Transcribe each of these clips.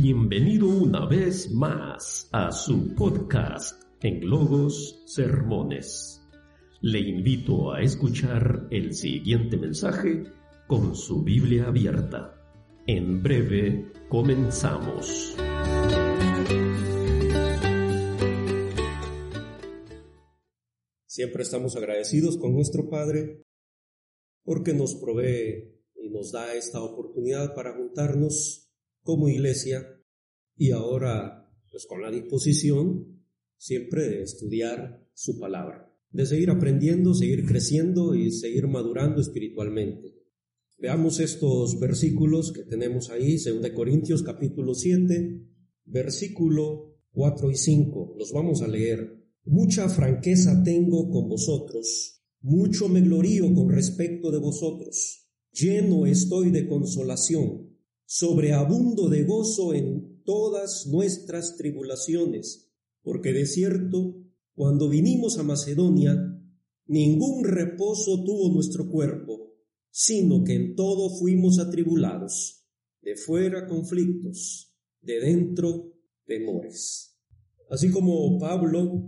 Bienvenido una vez más a su podcast en Logos Sermones. Le invito a escuchar el siguiente mensaje con su Biblia abierta. En breve comenzamos. Siempre estamos agradecidos con nuestro Padre porque nos provee y nos da esta oportunidad para juntarnos como iglesia y ahora pues con la disposición siempre de estudiar su palabra, de seguir aprendiendo, seguir creciendo y seguir madurando espiritualmente. Veamos estos versículos que tenemos ahí, 2 Corintios capítulo 7, versículo 4 y 5. Los vamos a leer. Mucha franqueza tengo con vosotros, mucho me glorío con respecto de vosotros lleno estoy de consolación, sobreabundo de gozo en todas nuestras tribulaciones, porque de cierto, cuando vinimos a Macedonia, ningún reposo tuvo nuestro cuerpo, sino que en todo fuimos atribulados, de fuera conflictos, de dentro temores. Así como Pablo,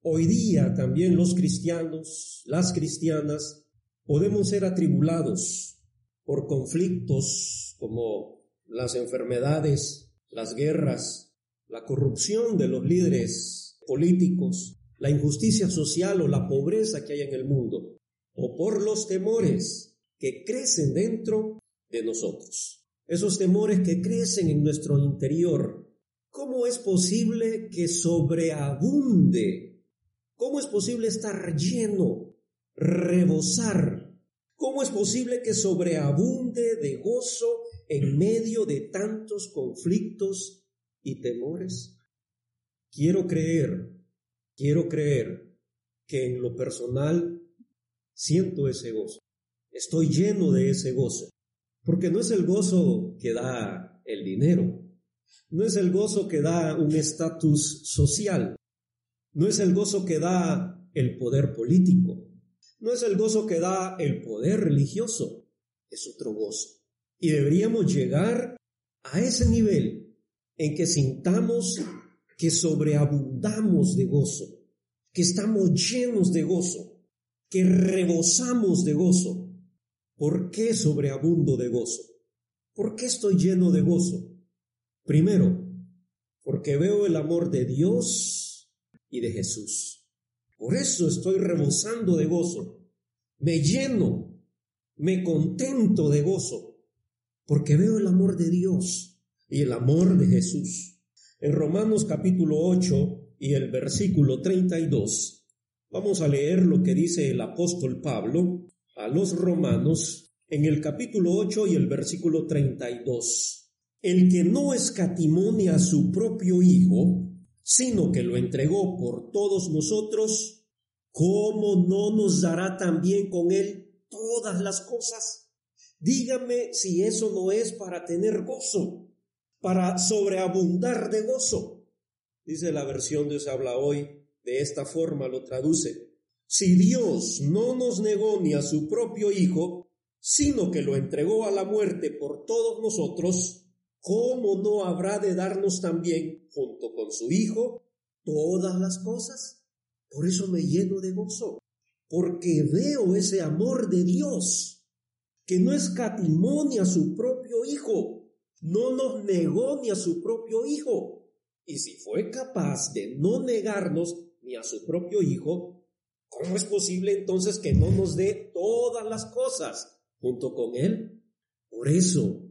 hoy día también los cristianos, las cristianas, podemos ser atribulados por conflictos como las enfermedades, las guerras, la corrupción de los líderes políticos, la injusticia social o la pobreza que hay en el mundo, o por los temores que crecen dentro de nosotros. Esos temores que crecen en nuestro interior. ¿Cómo es posible que sobreabunde? ¿Cómo es posible estar lleno, rebosar ¿Cómo es posible que sobreabunde de gozo en medio de tantos conflictos y temores? Quiero creer, quiero creer que en lo personal siento ese gozo. Estoy lleno de ese gozo. Porque no es el gozo que da el dinero. No es el gozo que da un estatus social. No es el gozo que da el poder político no es el gozo que da el poder religioso, es otro gozo. Y deberíamos llegar a ese nivel en que sintamos que sobreabundamos de gozo, que estamos llenos de gozo, que rebosamos de gozo. ¿Por qué sobreabundo de gozo? ¿Por qué estoy lleno de gozo? Primero, porque veo el amor de Dios y de Jesús. Por eso estoy rebosando de gozo. Me lleno, me contento de gozo, porque veo el amor de Dios y el amor de Jesús. En Romanos capítulo 8 y el versículo 32, vamos a leer lo que dice el apóstol Pablo a los romanos en el capítulo 8 y el versículo 32. El que no escatimonia a su propio Hijo, sino que lo entregó por todos nosotros, ¿cómo no nos dará también con él todas las cosas? Dígame si eso no es para tener gozo, para sobreabundar de gozo. Dice la versión se habla hoy, de esta forma lo traduce. Si Dios no nos negó ni a su propio Hijo, sino que lo entregó a la muerte por todos nosotros, ¿cómo no habrá de darnos también, junto con su Hijo, todas las cosas? Por eso me lleno de gozo, porque veo ese amor de Dios, que no escatimó ni a su propio Hijo, no nos negó ni a su propio Hijo. Y si fue capaz de no negarnos ni a su propio Hijo, ¿cómo es posible entonces que no nos dé todas las cosas junto con Él? Por eso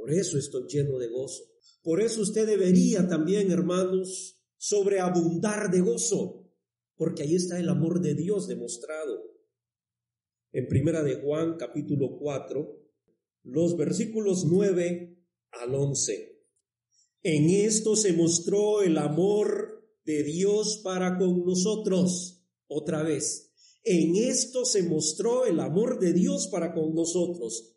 por eso estoy lleno de gozo. Por eso usted debería también, hermanos, sobreabundar de gozo, porque ahí está el amor de Dios demostrado. En Primera de Juan, capítulo 4, los versículos 9 al 11. En esto se mostró el amor de Dios para con nosotros. Otra vez, en esto se mostró el amor de Dios para con nosotros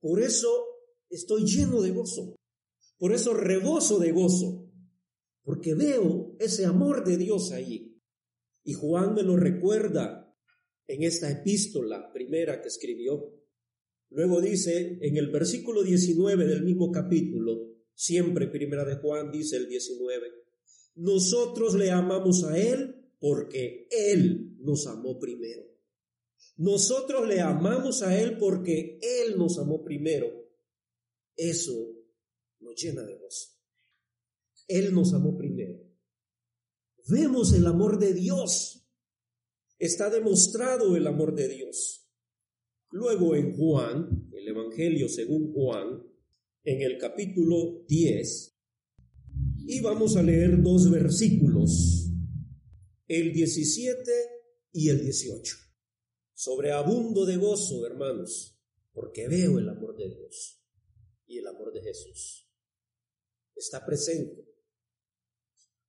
Por eso estoy lleno de gozo, por eso reboso de gozo, porque veo ese amor de Dios ahí. Y Juan me lo recuerda en esta epístola primera que escribió. Luego dice en el versículo 19 del mismo capítulo, siempre primera de Juan dice el 19, nosotros le amamos a Él porque Él nos amó primero. Nosotros le amamos a Él porque Él nos amó primero. Eso nos llena de gozo. Él nos amó primero. Vemos el amor de Dios. Está demostrado el amor de Dios. Luego en Juan, el Evangelio según Juan, en el capítulo 10, y vamos a leer dos versículos, el 17 y el 18. Sobreabundo de gozo, hermanos, porque veo el amor de Dios y el amor de Jesús. Está presente.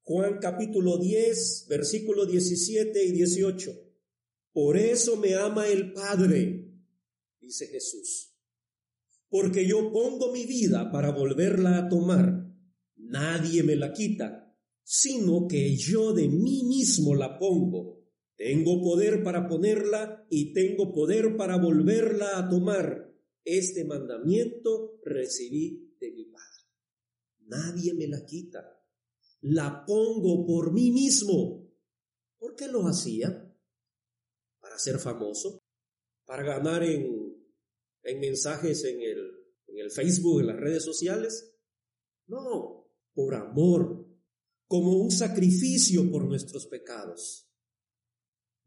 Juan capítulo 10, versículo 17 y 18. Por eso me ama el Padre, dice Jesús, porque yo pongo mi vida para volverla a tomar. Nadie me la quita, sino que yo de mí mismo la pongo. Tengo poder para ponerla y tengo poder para volverla a tomar. Este mandamiento recibí de mi Padre. Nadie me la quita. La pongo por mí mismo. ¿Por qué lo hacía? ¿Para ser famoso? ¿Para ganar en, en mensajes en el, en el Facebook, en las redes sociales? No, por amor, como un sacrificio por nuestros pecados.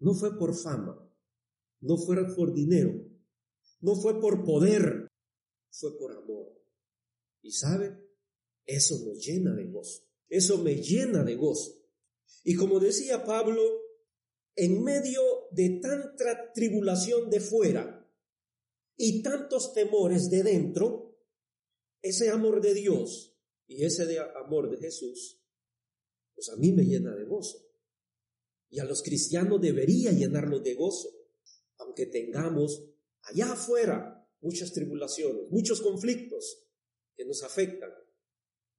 No fue por fama, no fue por dinero, no fue por poder, fue por amor. Y sabe, eso nos llena de gozo, eso me llena de gozo. Y como decía Pablo, en medio de tanta tribulación de fuera y tantos temores de dentro, ese amor de Dios y ese de amor de Jesús, pues a mí me llena de gozo. Y a los cristianos debería llenarlos de gozo, aunque tengamos allá afuera muchas tribulaciones, muchos conflictos que nos afectan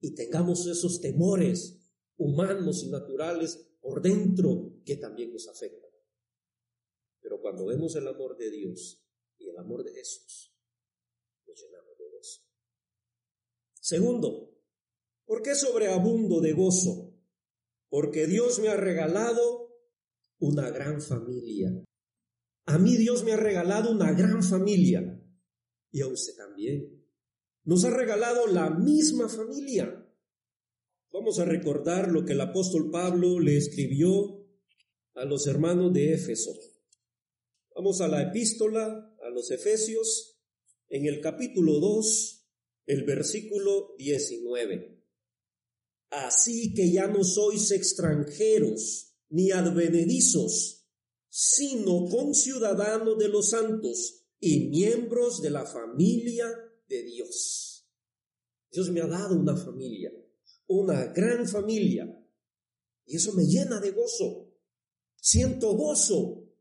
y tengamos esos temores humanos y naturales por dentro que también nos afectan. Pero cuando vemos el amor de Dios y el amor de Jesús, nos llenamos de gozo. Segundo, ¿por qué sobreabundo de gozo? Porque Dios me ha regalado una gran familia. A mí Dios me ha regalado una gran familia y a usted también. Nos ha regalado la misma familia. Vamos a recordar lo que el apóstol Pablo le escribió a los hermanos de Éfeso. Vamos a la epístola a los Efesios en el capítulo 2, el versículo 19. Así que ya no sois extranjeros ni advenedizos sino conciudadanos de los santos y miembros de la familia de Dios. Dios me ha dado una familia, una gran familia, y eso me llena de gozo. Siento gozo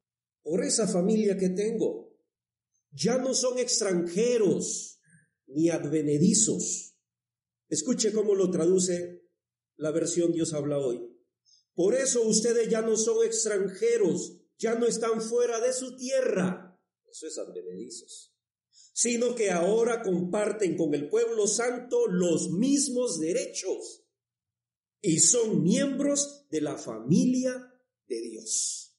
por esa familia que tengo. Ya no son extranjeros ni advenedizos. Escuche cómo lo traduce la versión Dios habla hoy. Por eso ustedes ya no son extranjeros ya no están fuera de su tierra, eso es advenedizos, sino que ahora comparten con el pueblo santo los mismos derechos y son miembros de la familia de Dios.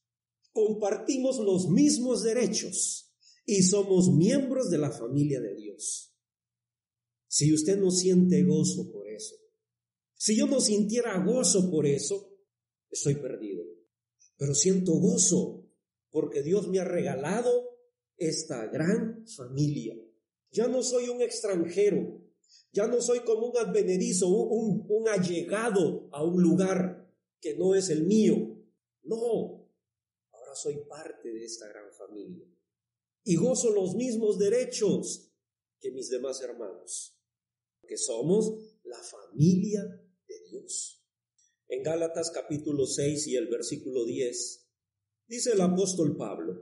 Compartimos los mismos derechos y somos miembros de la familia de Dios. Si usted no siente gozo por eso, si yo no sintiera gozo por eso, estoy perdido pero siento gozo porque Dios me ha regalado esta gran familia. Ya no soy un extranjero, ya no soy como un advenedizo, un, allegado a un lugar que no es el mío. No, ahora soy parte de esta gran familia y gozo los mismos derechos que mis demás hermanos, que somos la familia de Dios. En Gálatas capítulo 6 y el versículo 10, dice el apóstol Pablo,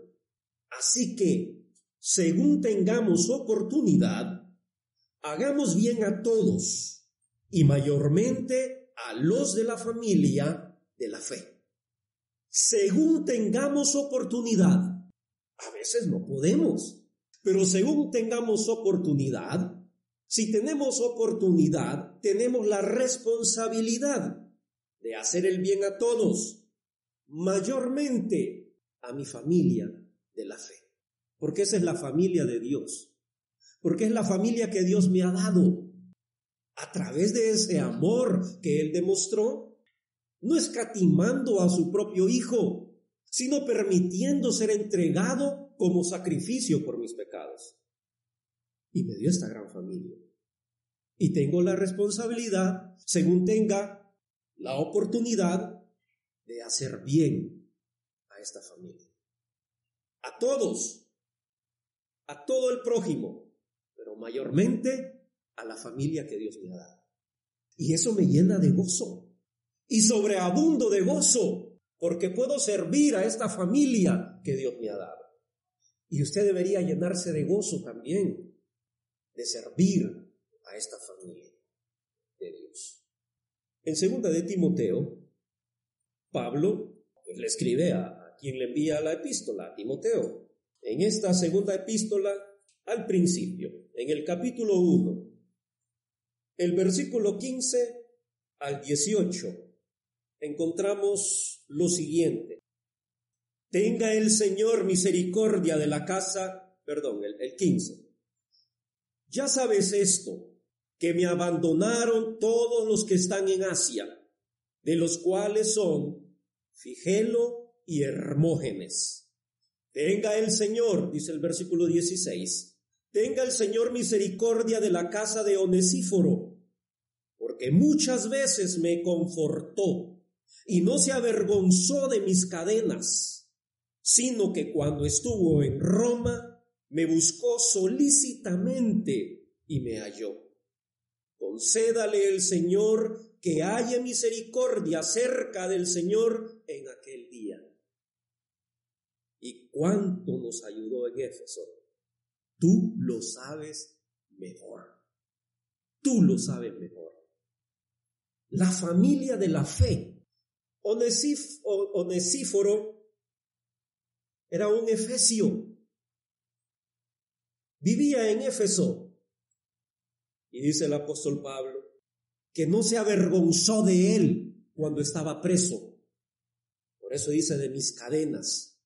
así que, según tengamos oportunidad, hagamos bien a todos y mayormente a los de la familia de la fe. Según tengamos oportunidad, a veces no podemos, pero según tengamos oportunidad, si tenemos oportunidad, tenemos la responsabilidad de hacer el bien a todos, mayormente a mi familia de la fe, porque esa es la familia de Dios, porque es la familia que Dios me ha dado. A través de ese amor que Él demostró, no escatimando a su propio Hijo, sino permitiendo ser entregado como sacrificio por mis pecados. Y me dio esta gran familia. Y tengo la responsabilidad, según tenga la oportunidad, de hacer bien a esta familia. A todos, a todo el prójimo, pero mayormente a la familia que Dios me ha dado. Y eso me llena de gozo y sobreabundo de gozo, porque puedo servir a esta familia que Dios me ha dado. Y usted debería llenarse de gozo también, de servir a esta familia de Dios. En segunda de Timoteo, Pablo pues, le escribe a, quien le envía la epístola, a Timoteo. En esta segunda epístola, al principio, en el capítulo 1, el versículo 15 al 18, encontramos lo siguiente. Tenga el Señor misericordia de la casa, perdón, el, el 15. Ya sabes esto, que me abandonaron todos los que están en Asia, de los cuales son Figelo y Hermógenes. Tenga el Señor, dice el versículo 16, tenga el Señor misericordia de la casa de Onesíforo, porque muchas veces me confortó y no se avergonzó de mis cadenas, sino que cuando estuvo en Roma me buscó solícitamente y me halló. Concédale el Señor que haya misericordia cerca del Señor en aquel día. ¿Y cuánto nos ayudó en Éfeso? Tú lo sabes mejor. Tú lo sabes mejor. La familia de la fe Onesíforo era un efesio. Vivía en Éfeso. Y dice el apóstol Pablo que no se avergonzó de él cuando estaba preso. Por eso dice de mis cadenas.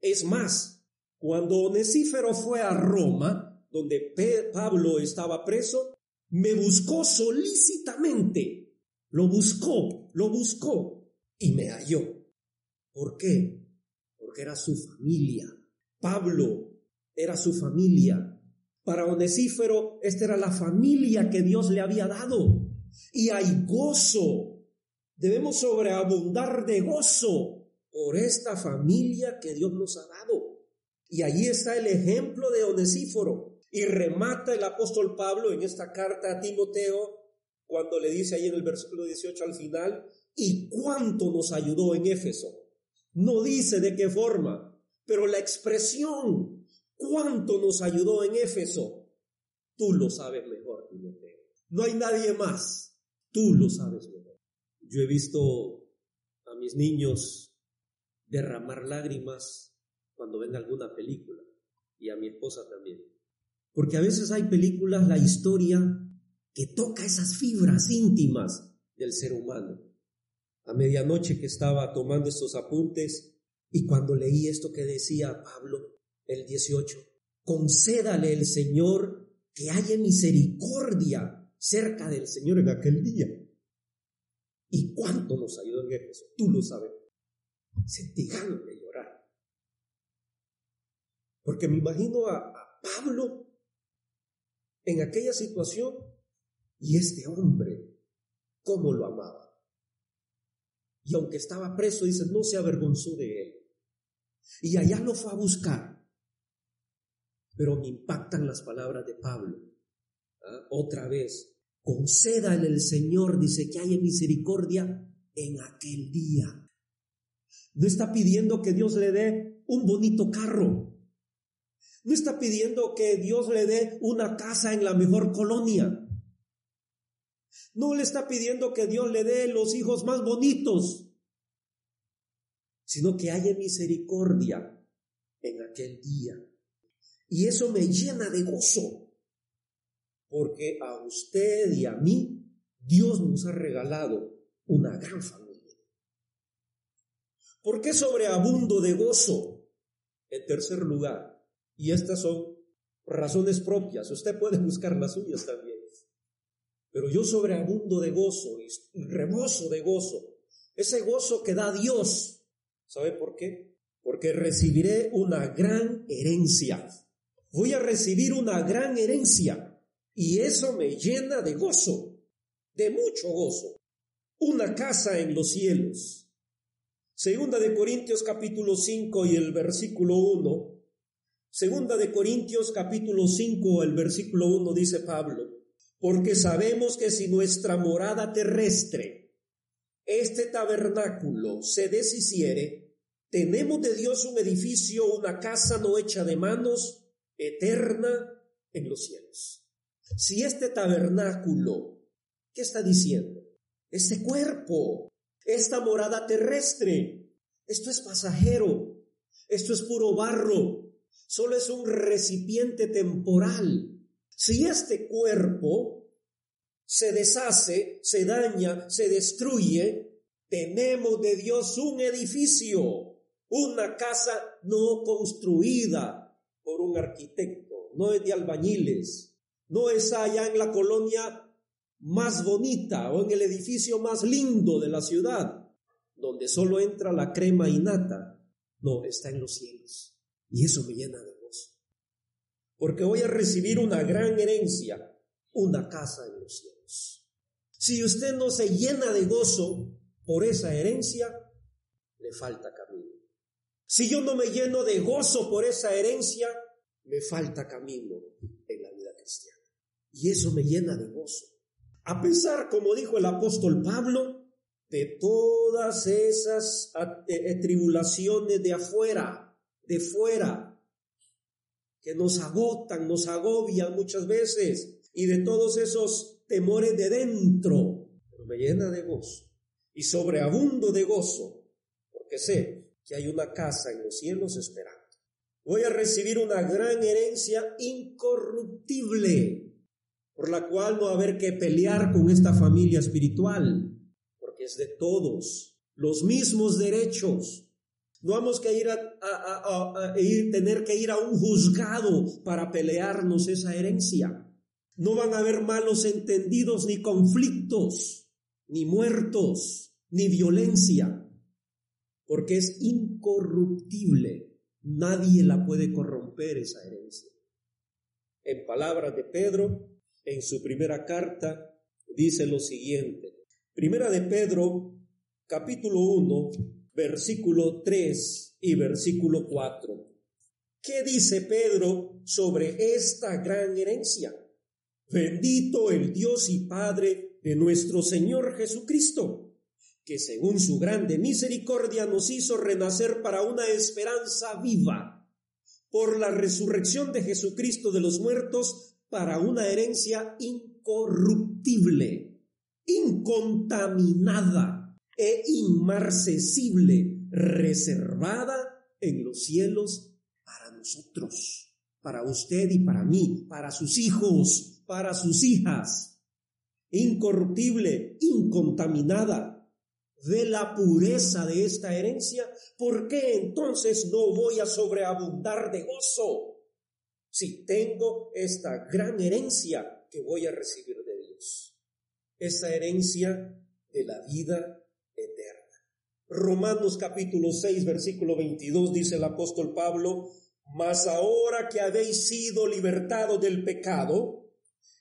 Es más, cuando Onesífero fue a Roma, donde Pablo estaba preso, me buscó solícitamente. Lo buscó, lo buscó y me halló. ¿Por qué? Porque era su familia. Pablo era su familia. Para Onesífero, esta era la familia que Dios le había dado. Y hay gozo. Debemos sobreabundar de gozo por esta familia que Dios nos ha dado. Y allí está el ejemplo de Onesíforo. Y remata el apóstol Pablo en esta carta a Timoteo cuando le dice ahí en el versículo 18 al final, y cuánto nos ayudó en Éfeso. No dice de qué forma, pero la expresión, cuánto nos ayudó en Éfeso, tú lo sabes mejor, Timoteo. No hay nadie más, tú lo sabes mejor. Yo he visto a mis niños derramar lágrimas cuando ven alguna película y a mi esposa también. Porque a veces hay películas, la historia, que toca esas fibras íntimas del ser humano a medianoche que estaba tomando estos apuntes y cuando leí esto que decía Pablo, el 18, concédale el Señor que haya misericordia cerca del Señor en aquel día. ¿Y cuánto nos ayudó en Éfeso? Tú lo sabes. Sentí ganas de llorar. Porque me imagino a, a Pablo en aquella situación y este hombre, cómo lo amaba. Y aunque estaba preso, dice, no se avergonzó de él. Y allá lo fue a buscar. Pero me impactan las palabras de Pablo. ¿Ah? Otra vez, concédale el Señor, dice que haya misericordia en aquel día. No está pidiendo que Dios le dé un bonito carro. No está pidiendo que Dios le dé una casa en la mejor colonia. No le está pidiendo que Dios le dé los hijos más bonitos, sino que haya misericordia en aquel día. Y eso me llena de gozo, porque a usted y a mí Dios nos ha regalado una gran familia. ¿Por qué sobreabundo de gozo? En tercer lugar, y estas son razones propias, usted puede buscar las suyas también. Pero yo sobreabundo de gozo y reboso de gozo. Ese gozo que da Dios. ¿Sabe por qué? Porque recibiré una gran herencia. Voy a recibir una gran herencia. Y eso me llena de gozo, de mucho gozo. Una casa en los cielos. Segunda de Corintios capítulo 5 y el versículo 1. Segunda de Corintios capítulo 5, el versículo 1 dice Pablo porque sabemos que si nuestra morada terrestre, este tabernáculo, se deshiciere, tenemos de Dios un edificio, una casa no hecha de manos, eterna en los cielos. Si este tabernáculo, ¿qué está diciendo? Este cuerpo, esta morada terrestre, esto es pasajero, esto es puro barro, solo es un recipiente temporal si este cuerpo se deshace, se daña, se destruye, tenemos de Dios un edificio, una casa no construida por un arquitecto, no es de albañiles, no es allá en la colonia más bonita o en el edificio más lindo de la ciudad, donde solo entra la crema innata. No, está en los cielos. Y eso me llena de porque voy a recibir una gran herencia, una casa en los cielos. Si usted no se llena de gozo por esa herencia, le falta camino. Si yo no me lleno de gozo por esa herencia, me falta camino en la vida cristiana. Y eso me llena de gozo. A pesar, como dijo el apóstol Pablo, de todas esas eh, tribulaciones de afuera, de fuera, que nos agotan, nos agobian muchas veces y de todos esos temores de dentro, pero me llena de gozo y sobreabundo de gozo, porque sé que hay una casa en los cielos esperando. Voy a recibir una gran herencia incorruptible, por la cual no haber que pelear con esta familia espiritual, porque es de todos, los mismos derechos, no vamos que ir a, ir, tener que ir a un juzgado para pelearnos esa herencia. No van a haber malos entendidos, ni conflictos, ni muertos, ni violencia, porque es incorruptible. Nadie la puede corromper esa herencia. En palabras de Pedro, en su primera carta, dice lo siguiente. Primera de Pedro, capítulo 1, versículo 3 y versículo 4. ¿Qué dice Pedro sobre esta gran herencia? Bendito el Dios y Padre de nuestro Señor Jesucristo, que según su grande misericordia nos hizo renacer para una esperanza viva, por la resurrección de Jesucristo de los muertos, para una herencia incorruptible, incontaminada e inmarcesible, reservada en los cielos para nosotros, para usted y para mí, para sus hijos, para sus hijas, incorruptible, incontaminada, de la pureza de esta herencia, ¿por qué entonces no voy a sobreabundar de gozo si tengo esta gran herencia que voy a recibir de Dios? Esa herencia de la vida Romanos capítulo 6, versículo 22 dice el apóstol Pablo, mas ahora que habéis sido libertados del pecado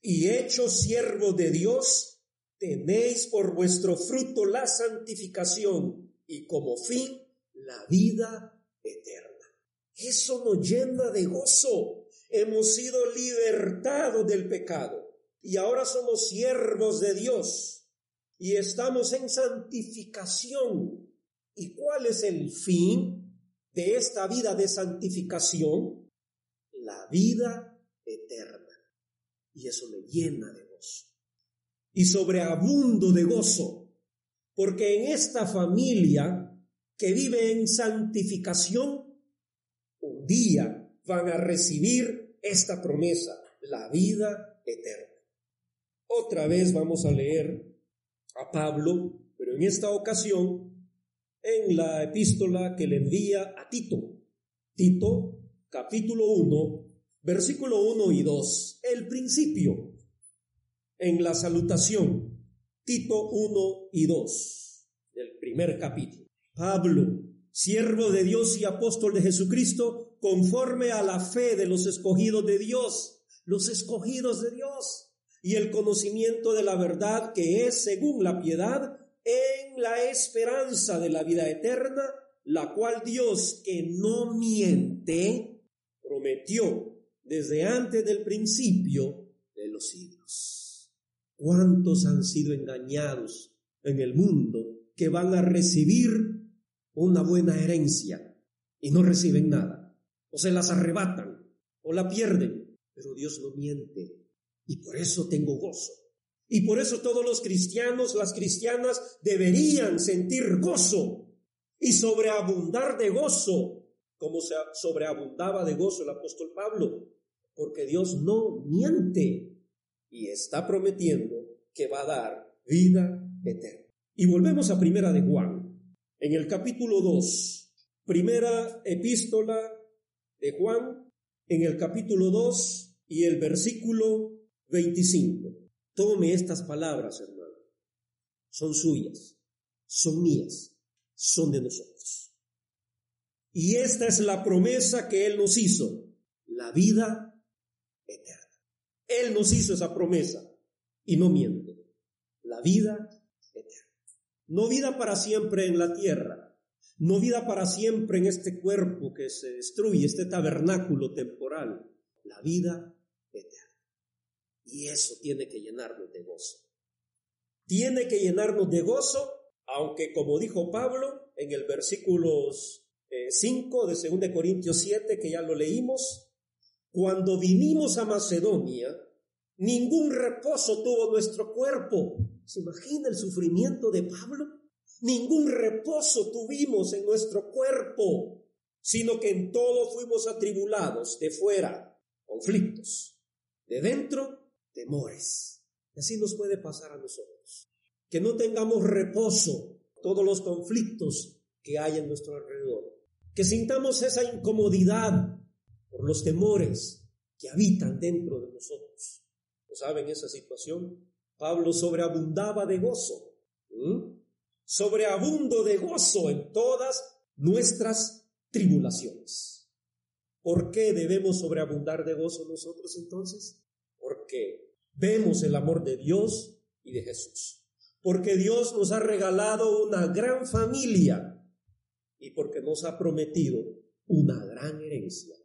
y hechos siervos de Dios, tenéis por vuestro fruto la santificación y como fin la vida eterna. Eso nos llena de gozo. Hemos sido libertados del pecado y ahora somos siervos de Dios y estamos en santificación. ¿Y cuál es el fin de esta vida de santificación? La vida eterna. Y eso me llena de gozo. Y sobreabundo de gozo, porque en esta familia que vive en santificación, un día van a recibir esta promesa, la vida eterna. Otra vez vamos a leer a Pablo, pero en esta ocasión en la epístola que le envía a Tito. Tito, capítulo 1, versículo 1 y 2, el principio, en la salutación, Tito 1 y 2, del primer capítulo. Pablo, siervo de Dios y apóstol de Jesucristo, conforme a la fe de los escogidos de Dios, los escogidos de Dios, y el conocimiento de la verdad que es según la piedad en la esperanza de la vida eterna, la cual Dios, que no miente, prometió desde antes del principio de los siglos. ¿Cuántos han sido engañados en el mundo que van a recibir una buena herencia y no reciben nada? O se las arrebatan o la pierden. Pero Dios no miente y por eso tengo gozo. Y por eso todos los cristianos, las cristianas, deberían sentir gozo y sobreabundar de gozo, como se sobreabundaba de gozo el apóstol Pablo, porque Dios no miente y está prometiendo que va a dar vida eterna. Y volvemos a primera de Juan, en el capítulo 2, primera epístola de Juan, en el capítulo 2 y el versículo 25. Tome estas palabras, hermano. Son suyas, son mías, son de nosotros. Y esta es la promesa que Él nos hizo, la vida eterna. Él nos hizo esa promesa y no miente. La vida eterna. No vida para siempre en la tierra, no vida para siempre en este cuerpo que se destruye, este tabernáculo temporal, la vida eterna. Y eso tiene que llenarnos de gozo. Tiene que llenarnos de gozo, aunque como dijo Pablo en el versículo 5 de 2 Corintios 7, que ya lo leímos, cuando vinimos a Macedonia, ningún reposo tuvo nuestro cuerpo. ¿Se imagina el sufrimiento de Pablo? Ningún reposo tuvimos en nuestro cuerpo, sino que en todo fuimos atribulados, de fuera, conflictos, de dentro, temores. Y así nos puede pasar a nosotros. Que no tengamos reposo todos los conflictos que hay en nuestro alrededor. Que sintamos esa incomodidad por los temores que habitan dentro de nosotros. ¿No saben esa situación? Pablo sobreabundaba de gozo. Sobreabundo de gozo en todas nuestras tribulaciones. ¿Por qué debemos sobreabundar de gozo nosotros entonces? Porque vemos el amor de Dios y de Jesús. Porque Dios nos ha regalado una gran familia y porque nos ha prometido una gran herencia.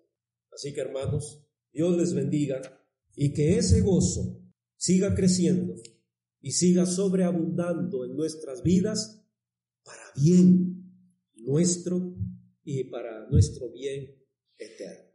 Así que hermanos, Dios les bendiga y que ese gozo siga creciendo y siga sobreabundando en nuestras vidas para bien nuestro y para nuestro bien eterno.